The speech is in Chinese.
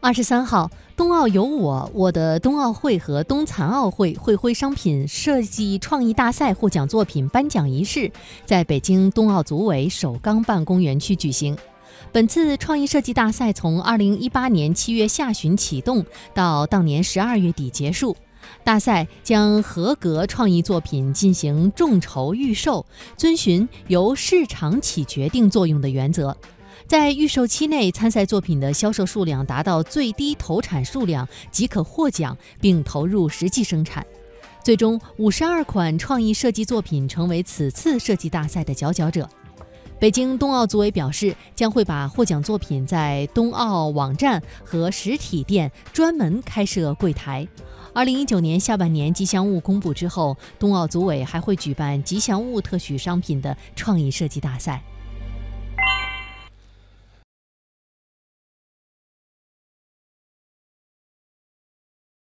二十三号，冬奥有我，我的冬奥会和冬残奥会会徽商品设计创意大赛获奖作品颁奖仪式在北京冬奥组委首钢办公园区举行。本次创意设计大赛从二零一八年七月下旬启动，到当年十二月底结束。大赛将合格创意作品进行众筹预售，遵循由市场起决定作用的原则。在预售期内，参赛作品的销售数量达到最低投产数量即可获奖，并投入实际生产。最终，五十二款创意设计作品成为此次设计大赛的佼佼者。北京冬奥组委表示，将会把获奖作品在冬奥网站和实体店专门开设柜台。二零一九年下半年吉祥物公布之后，冬奥组委还会举办吉祥物特许商品的创意设计大赛。